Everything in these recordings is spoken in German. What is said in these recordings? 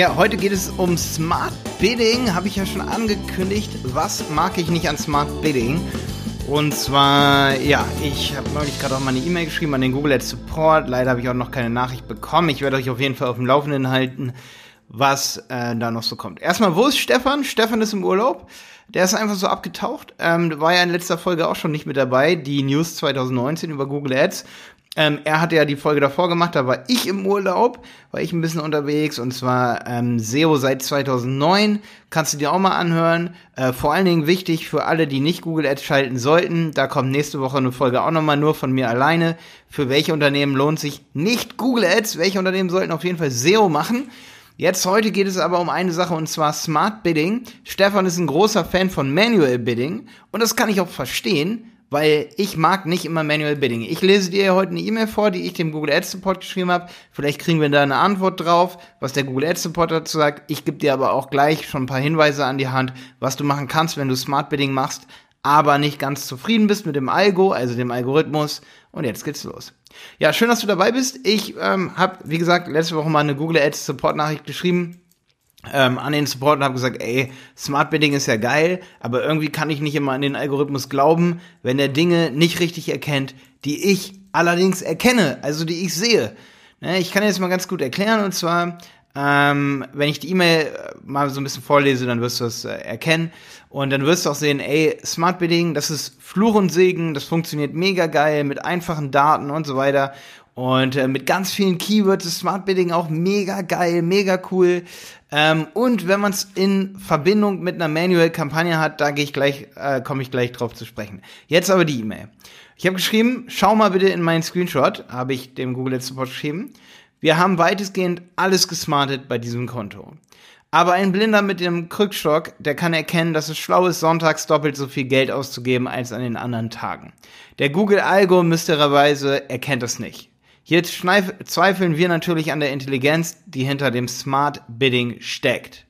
Ja, heute geht es um Smart Bidding, habe ich ja schon angekündigt. Was mag ich nicht an Smart Bidding? Und zwar, ja, ich habe neulich gerade auch mal eine E-Mail geschrieben an den Google Ads Support. Leider habe ich auch noch keine Nachricht bekommen. Ich werde euch auf jeden Fall auf dem Laufenden halten, was äh, da noch so kommt. Erstmal, wo ist Stefan? Stefan ist im Urlaub. Der ist einfach so abgetaucht. Ähm, war ja in letzter Folge auch schon nicht mit dabei. Die News 2019 über Google Ads. Ähm, er hatte ja die Folge davor gemacht, da war ich im Urlaub, war ich ein bisschen unterwegs und zwar ähm, SEO seit 2009. Kannst du dir auch mal anhören. Äh, vor allen Dingen wichtig für alle, die nicht Google Ads schalten sollten. Da kommt nächste Woche eine Folge auch nochmal nur von mir alleine. Für welche Unternehmen lohnt sich nicht Google Ads? Welche Unternehmen sollten auf jeden Fall SEO machen? Jetzt heute geht es aber um eine Sache und zwar Smart Bidding. Stefan ist ein großer Fan von Manual Bidding und das kann ich auch verstehen, weil ich mag nicht immer Manual Bidding. Ich lese dir heute eine E-Mail vor, die ich dem Google Ads Support geschrieben habe. Vielleicht kriegen wir da eine Antwort drauf, was der Google Ads Support dazu sagt. Ich gebe dir aber auch gleich schon ein paar Hinweise an die Hand, was du machen kannst, wenn du Smart Bidding machst, aber nicht ganz zufrieden bist mit dem Algo, also dem Algorithmus. Und jetzt geht's los. Ja, schön, dass du dabei bist. Ich ähm, habe, wie gesagt, letzte Woche mal eine Google Ads Support Nachricht geschrieben ähm, an den Support und habe gesagt, ey, Smart Bidding ist ja geil, aber irgendwie kann ich nicht immer an den Algorithmus glauben, wenn er Dinge nicht richtig erkennt, die ich allerdings erkenne, also die ich sehe. Ne, ich kann jetzt mal ganz gut erklären und zwar, ähm, wenn ich die E-Mail äh, mal so ein bisschen vorlese, dann wirst du es äh, erkennen und dann wirst du auch sehen, ey, Smart Bidding, das ist Fluch und Segen, das funktioniert mega geil mit einfachen Daten und so weiter und äh, mit ganz vielen Keywords ist Smart Bidding auch mega geil, mega cool. Ähm, und wenn man es in Verbindung mit einer Manual-Kampagne hat, da gehe ich gleich, äh, komme ich gleich drauf zu sprechen. Jetzt aber die E-Mail. Ich habe geschrieben, schau mal bitte in meinen Screenshot, habe ich dem Google Ads Support geschrieben. Wir haben weitestgehend alles gesmartet bei diesem Konto. Aber ein Blinder mit dem Krückstock, der kann erkennen, dass es schlau ist, sonntags doppelt so viel Geld auszugeben als an den anderen Tagen. Der Google Algo mysterierweise erkennt das nicht. Hier zweifeln wir natürlich an der Intelligenz, die hinter dem Smart Bidding steckt.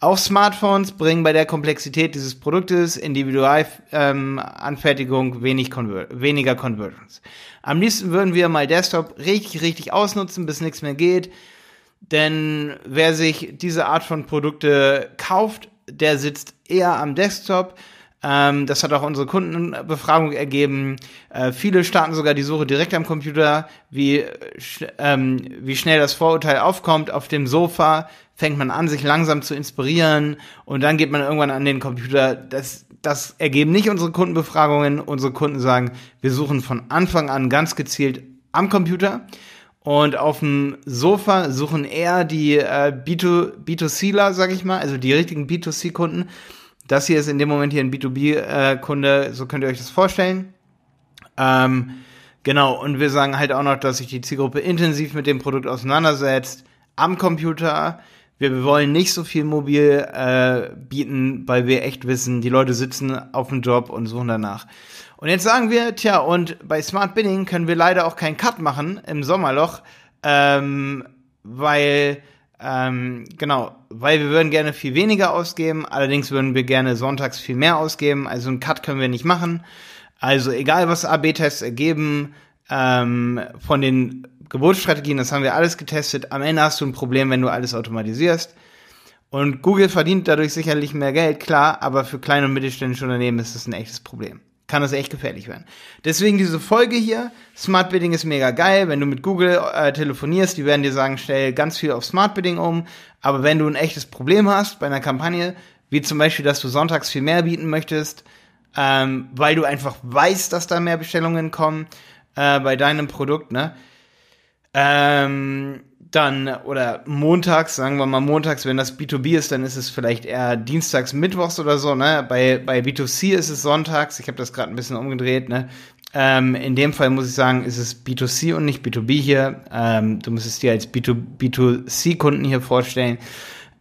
Auch Smartphones bringen bei der Komplexität dieses Produktes Individualanfertigung ähm, wenig Conver weniger Conversions. Am liebsten würden wir mal Desktop richtig, richtig ausnutzen, bis nichts mehr geht. Denn wer sich diese Art von Produkte kauft, der sitzt eher am Desktop ähm, das hat auch unsere Kundenbefragung ergeben. Äh, viele starten sogar die Suche direkt am Computer. Wie, ähm, wie schnell das Vorurteil aufkommt, auf dem Sofa fängt man an, sich langsam zu inspirieren und dann geht man irgendwann an den Computer. Das, das ergeben nicht unsere Kundenbefragungen. Unsere Kunden sagen, wir suchen von Anfang an ganz gezielt am Computer. Und auf dem Sofa suchen eher die äh, B2, B2Cler, sag ich mal, also die richtigen B2C-Kunden. Das hier ist in dem Moment hier ein B2B-Kunde, so könnt ihr euch das vorstellen. Ähm, genau, und wir sagen halt auch noch, dass sich die Zielgruppe intensiv mit dem Produkt auseinandersetzt, am Computer. Wir wollen nicht so viel mobil äh, bieten, weil wir echt wissen, die Leute sitzen auf dem Job und suchen danach. Und jetzt sagen wir, tja, und bei Smart Bidding können wir leider auch keinen Cut machen im Sommerloch, ähm, weil ähm, genau, weil wir würden gerne viel weniger ausgeben, allerdings würden wir gerne sonntags viel mehr ausgeben, also einen Cut können wir nicht machen. Also egal, was AB-Tests ergeben, ähm, von den Geburtsstrategien, das haben wir alles getestet, am Ende hast du ein Problem, wenn du alles automatisierst. Und Google verdient dadurch sicherlich mehr Geld, klar, aber für kleine und mittelständische Unternehmen ist das ein echtes Problem kann das echt gefährlich werden. Deswegen diese Folge hier. Smart Bidding ist mega geil. Wenn du mit Google äh, telefonierst, die werden dir sagen, stell ganz viel auf Smart Bidding um. Aber wenn du ein echtes Problem hast bei einer Kampagne, wie zum Beispiel, dass du sonntags viel mehr bieten möchtest, ähm, weil du einfach weißt, dass da mehr Bestellungen kommen äh, bei deinem Produkt, ne? Ähm, dann oder montags, sagen wir mal montags, wenn das B2B ist, dann ist es vielleicht eher dienstags, mittwochs oder so, ne? Bei, bei B2C ist es sonntags, ich habe das gerade ein bisschen umgedreht, ne? Ähm, in dem Fall muss ich sagen, ist es B2C und nicht B2B hier. Ähm, du musst es dir als B2, B2C-Kunden hier vorstellen.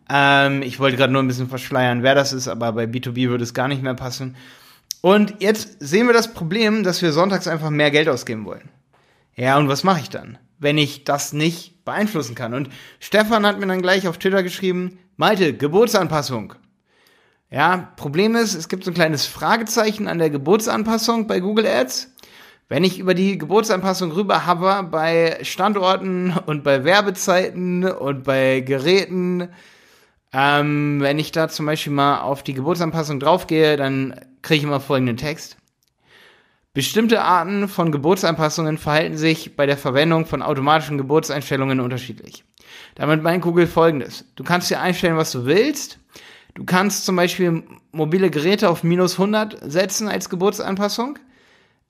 Ähm, ich wollte gerade nur ein bisschen verschleiern, wer das ist, aber bei B2B würde es gar nicht mehr passen. Und jetzt sehen wir das Problem, dass wir sonntags einfach mehr Geld ausgeben wollen. Ja, und was mache ich dann? Wenn ich das nicht beeinflussen kann. Und Stefan hat mir dann gleich auf Twitter geschrieben, Malte, Geburtsanpassung. Ja, Problem ist, es gibt so ein kleines Fragezeichen an der Geburtsanpassung bei Google Ads. Wenn ich über die Geburtsanpassung rüber habe bei Standorten und bei Werbezeiten und bei Geräten, ähm, wenn ich da zum Beispiel mal auf die Geburtsanpassung draufgehe, dann kriege ich immer folgenden Text. Bestimmte Arten von Geburtsanpassungen verhalten sich bei der Verwendung von automatischen Geburtseinstellungen unterschiedlich. Damit meint Google folgendes. Du kannst dir einstellen, was du willst. Du kannst zum Beispiel mobile Geräte auf minus 100 setzen als Geburtsanpassung.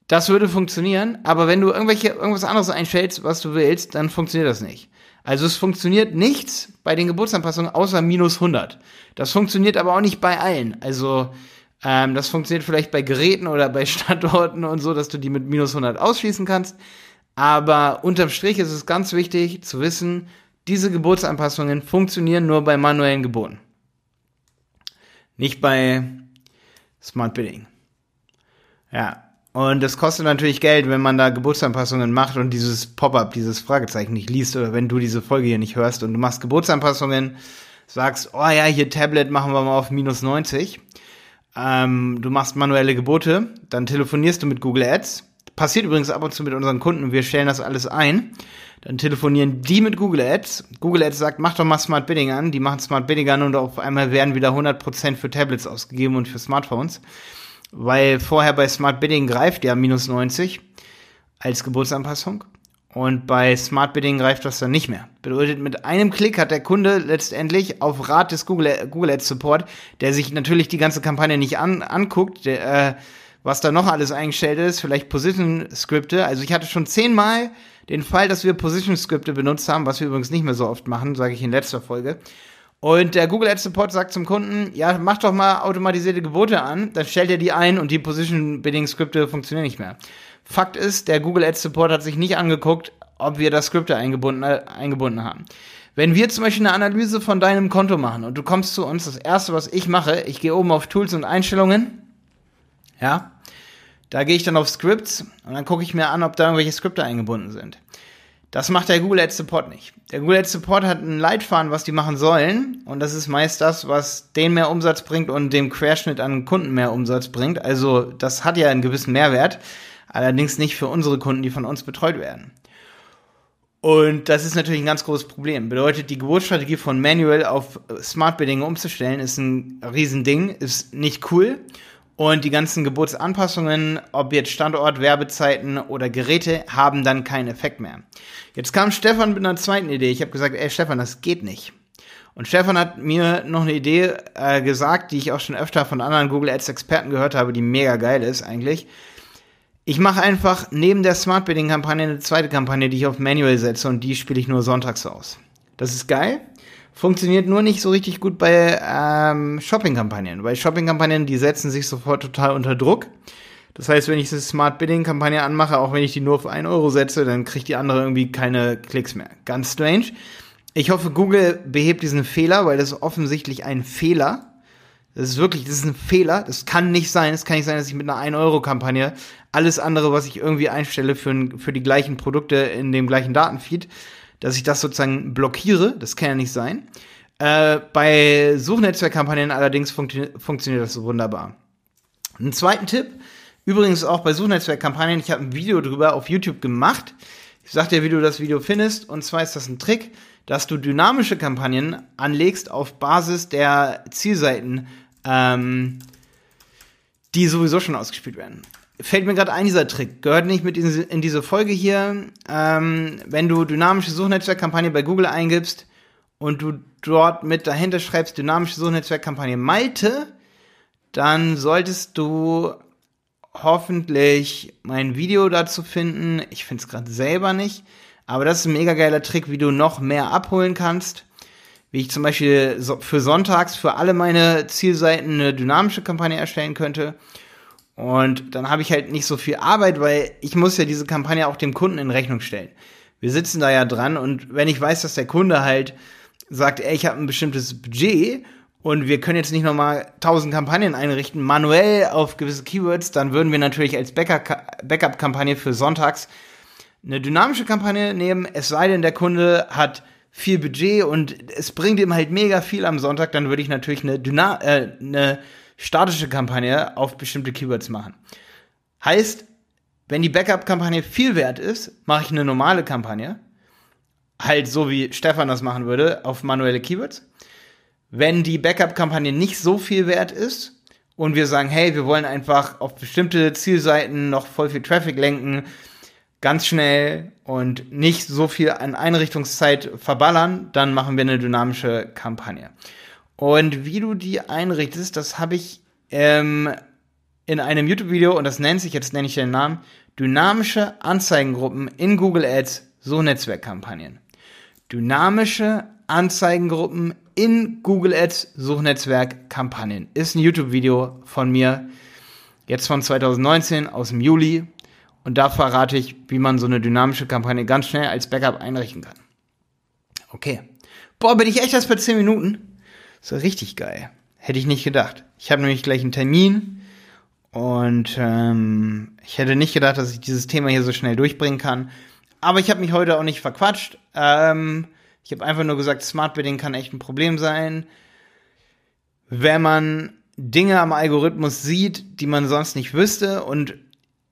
Das würde funktionieren, aber wenn du irgendwelche, irgendwas anderes einstellst, was du willst, dann funktioniert das nicht. Also es funktioniert nichts bei den Geburtsanpassungen außer minus 100. Das funktioniert aber auch nicht bei allen. Also ähm, das funktioniert vielleicht bei Geräten oder bei Standorten und so, dass du die mit minus 100 ausschließen kannst. Aber unterm Strich ist es ganz wichtig zu wissen, diese Geburtsanpassungen funktionieren nur bei manuellen Geburten. Nicht bei Smart Bidding. Ja, und das kostet natürlich Geld, wenn man da Geburtsanpassungen macht und dieses Pop-up, dieses Fragezeichen nicht liest oder wenn du diese Folge hier nicht hörst und du machst Geburtsanpassungen, sagst, oh ja, hier Tablet machen wir mal auf minus 90. Ähm, du machst manuelle Gebote, dann telefonierst du mit Google Ads. Passiert übrigens ab und zu mit unseren Kunden, wir stellen das alles ein. Dann telefonieren die mit Google Ads. Google Ads sagt, mach doch mal Smart Bidding an. Die machen Smart Bidding an und auf einmal werden wieder 100% für Tablets ausgegeben und für Smartphones weil vorher bei Smart Bidding greift ja minus 90 als Geburtsanpassung und bei Smart Bidding greift das dann nicht mehr. Bedeutet, mit einem Klick hat der Kunde letztendlich auf Rat des Google, Google Ads Support, der sich natürlich die ganze Kampagne nicht an, anguckt, der, äh, was da noch alles eingestellt ist, vielleicht Position-Skripte. Also ich hatte schon zehnmal den Fall, dass wir Position-Skripte benutzt haben, was wir übrigens nicht mehr so oft machen, sage ich in letzter Folge. Und der Google Ads Support sagt zum Kunden, ja, mach doch mal automatisierte Gebote an, dann stellt er die ein und die Position Bidding Skripte funktionieren nicht mehr. Fakt ist, der Google Ads Support hat sich nicht angeguckt, ob wir da Skripte eingebunden, äh, eingebunden haben. Wenn wir zum Beispiel eine Analyse von deinem Konto machen und du kommst zu uns, das erste, was ich mache, ich gehe oben auf Tools und Einstellungen, ja, da gehe ich dann auf Scripts und dann gucke ich mir an, ob da irgendwelche Skripte eingebunden sind. Das macht der Google Ads Support nicht. Der Google Ads Support hat einen Leitfaden, was die machen sollen. Und das ist meist das, was denen mehr Umsatz bringt und dem Querschnitt an Kunden mehr Umsatz bringt. Also das hat ja einen gewissen Mehrwert. Allerdings nicht für unsere Kunden, die von uns betreut werden. Und das ist natürlich ein ganz großes Problem. Bedeutet, die Geburtsstrategie von Manual auf Smart Bidding umzustellen, ist ein Riesending, ist nicht cool. Und die ganzen Geburtsanpassungen, ob jetzt Standort, Werbezeiten oder Geräte, haben dann keinen Effekt mehr. Jetzt kam Stefan mit einer zweiten Idee. Ich habe gesagt, ey Stefan, das geht nicht. Und Stefan hat mir noch eine Idee äh, gesagt, die ich auch schon öfter von anderen Google Ads Experten gehört habe, die mega geil ist eigentlich. Ich mache einfach neben der Smart Bidding Kampagne eine zweite Kampagne, die ich auf Manual setze und die spiele ich nur sonntags aus. Das ist geil. Funktioniert nur nicht so richtig gut bei ähm, Shopping-Kampagnen. Bei Shopping-Kampagnen, die setzen sich sofort total unter Druck. Das heißt, wenn ich diese Smart Bidding-Kampagne anmache, auch wenn ich die nur auf 1 Euro setze, dann kriegt die andere irgendwie keine Klicks mehr. Ganz strange. Ich hoffe, Google behebt diesen Fehler, weil das ist offensichtlich ein Fehler. Das ist wirklich, das ist ein Fehler. Das kann nicht sein. Es kann nicht sein, dass ich mit einer 1-Euro-Kampagne alles andere, was ich irgendwie einstelle für, für die gleichen Produkte in dem gleichen Datenfeed, dass ich das sozusagen blockiere. Das kann ja nicht sein. Äh, bei Suchnetzwerkkampagnen allerdings funktio funktioniert das so wunderbar. Einen zweiten Tipp, übrigens auch bei Suchnetzwerkkampagnen, ich habe ein Video drüber auf YouTube gemacht. Ich sag dir, wie du das Video findest. Und zwar ist das ein Trick, dass du dynamische Kampagnen anlegst auf Basis der Zielseiten, ähm, die sowieso schon ausgespielt werden fällt mir gerade ein, dieser Trick. Gehört nicht mit in diese Folge hier. Ähm, wenn du dynamische Suchnetzwerkkampagne bei Google eingibst und du dort mit dahinter schreibst dynamische Suchnetzwerkkampagne Malte, dann solltest du hoffentlich mein Video dazu finden. Ich finde es gerade selber nicht. Aber das ist ein mega geiler Trick, wie du noch mehr abholen kannst. Wie ich zum Beispiel für sonntags für alle meine Zielseiten eine dynamische Kampagne erstellen könnte. Und dann habe ich halt nicht so viel Arbeit, weil ich muss ja diese Kampagne auch dem Kunden in Rechnung stellen. Wir sitzen da ja dran und wenn ich weiß, dass der Kunde halt sagt, ey, ich habe ein bestimmtes Budget und wir können jetzt nicht nochmal 1000 Kampagnen einrichten, manuell auf gewisse Keywords, dann würden wir natürlich als Backup-Kampagne für sonntags eine dynamische Kampagne nehmen, es sei denn, der Kunde hat viel Budget und es bringt ihm halt mega viel am Sonntag, dann würde ich natürlich eine, Dyna äh, eine statische Kampagne auf bestimmte Keywords machen. Heißt, wenn die Backup-Kampagne viel wert ist, mache ich eine normale Kampagne. Halt so wie Stefan das machen würde, auf manuelle Keywords. Wenn die Backup-Kampagne nicht so viel wert ist und wir sagen, hey, wir wollen einfach auf bestimmte Zielseiten noch voll viel Traffic lenken, ganz schnell und nicht so viel an Einrichtungszeit verballern, dann machen wir eine dynamische Kampagne. Und wie du die einrichtest, das habe ich ähm, in einem YouTube-Video, und das nennt sich, jetzt nenne ich den Namen, dynamische Anzeigengruppen in Google Ads, so Netzwerkkampagnen. Dynamische Anzeigengruppen in Google Ads Suchnetzwerk-Kampagnen. Ist ein YouTube-Video von mir, jetzt von 2019 aus dem Juli. Und da verrate ich, wie man so eine dynamische Kampagne ganz schnell als Backup einrichten kann. Okay. Boah, bin ich echt erst bei 10 Minuten? So richtig geil. Hätte ich nicht gedacht. Ich habe nämlich gleich einen Termin und ähm, ich hätte nicht gedacht, dass ich dieses Thema hier so schnell durchbringen kann. Aber ich habe mich heute auch nicht verquatscht. Ähm, ich habe einfach nur gesagt, Smart Bidding kann echt ein Problem sein. Wenn man Dinge am Algorithmus sieht, die man sonst nicht wüsste. Und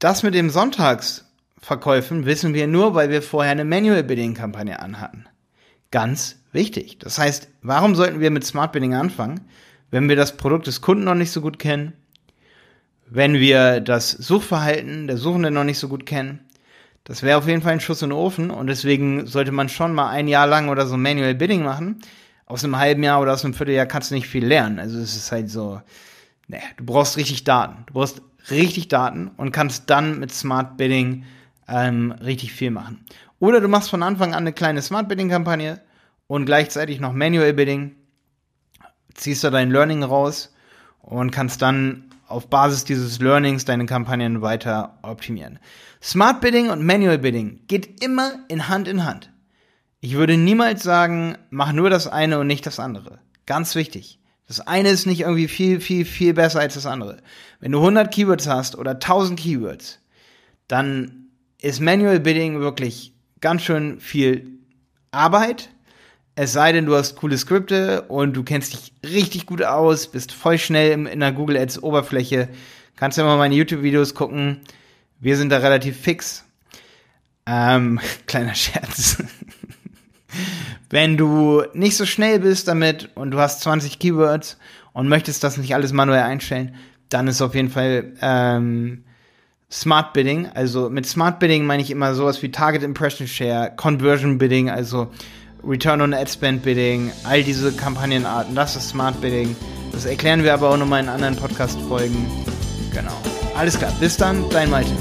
das mit dem Sonntagsverkäufen wissen wir nur, weil wir vorher eine Manual Bidding Kampagne anhatten. Ganz wichtig. Das heißt, warum sollten wir mit Smart Bidding anfangen, wenn wir das Produkt des Kunden noch nicht so gut kennen, wenn wir das Suchverhalten der Suchenden noch nicht so gut kennen, das wäre auf jeden Fall ein Schuss in den Ofen und deswegen sollte man schon mal ein Jahr lang oder so Manual Bidding machen. Aus einem halben Jahr oder aus einem Vierteljahr kannst du nicht viel lernen. Also es ist halt so, ne, du brauchst richtig Daten. Du brauchst richtig Daten und kannst dann mit Smart Bidding ähm, richtig viel machen. Oder du machst von Anfang an eine kleine Smart Bidding Kampagne und gleichzeitig noch Manual Bidding, ziehst da dein Learning raus und kannst dann auf Basis dieses Learnings deine Kampagnen weiter optimieren. Smart Bidding und Manual Bidding geht immer in Hand in Hand. Ich würde niemals sagen, mach nur das eine und nicht das andere. Ganz wichtig. Das eine ist nicht irgendwie viel, viel, viel besser als das andere. Wenn du 100 Keywords hast oder 1000 Keywords, dann ist Manual Bidding wirklich ganz schön viel Arbeit. Es sei denn, du hast coole Skripte und du kennst dich richtig gut aus, bist voll schnell in der Google Ads Oberfläche. Kannst du mal meine YouTube-Videos gucken. Wir sind da relativ fix. Ähm, kleiner Scherz. Wenn du nicht so schnell bist damit und du hast 20 Keywords und möchtest das nicht alles manuell einstellen, dann ist auf jeden Fall ähm, Smart Bidding. Also mit Smart Bidding meine ich immer sowas wie Target Impression Share, Conversion Bidding, also Return on Ad Spend Bidding, all diese Kampagnenarten. Das ist Smart Bidding. Das erklären wir aber auch nochmal in anderen Podcast-Folgen. Genau. Alles klar, bis dann, dein Malte.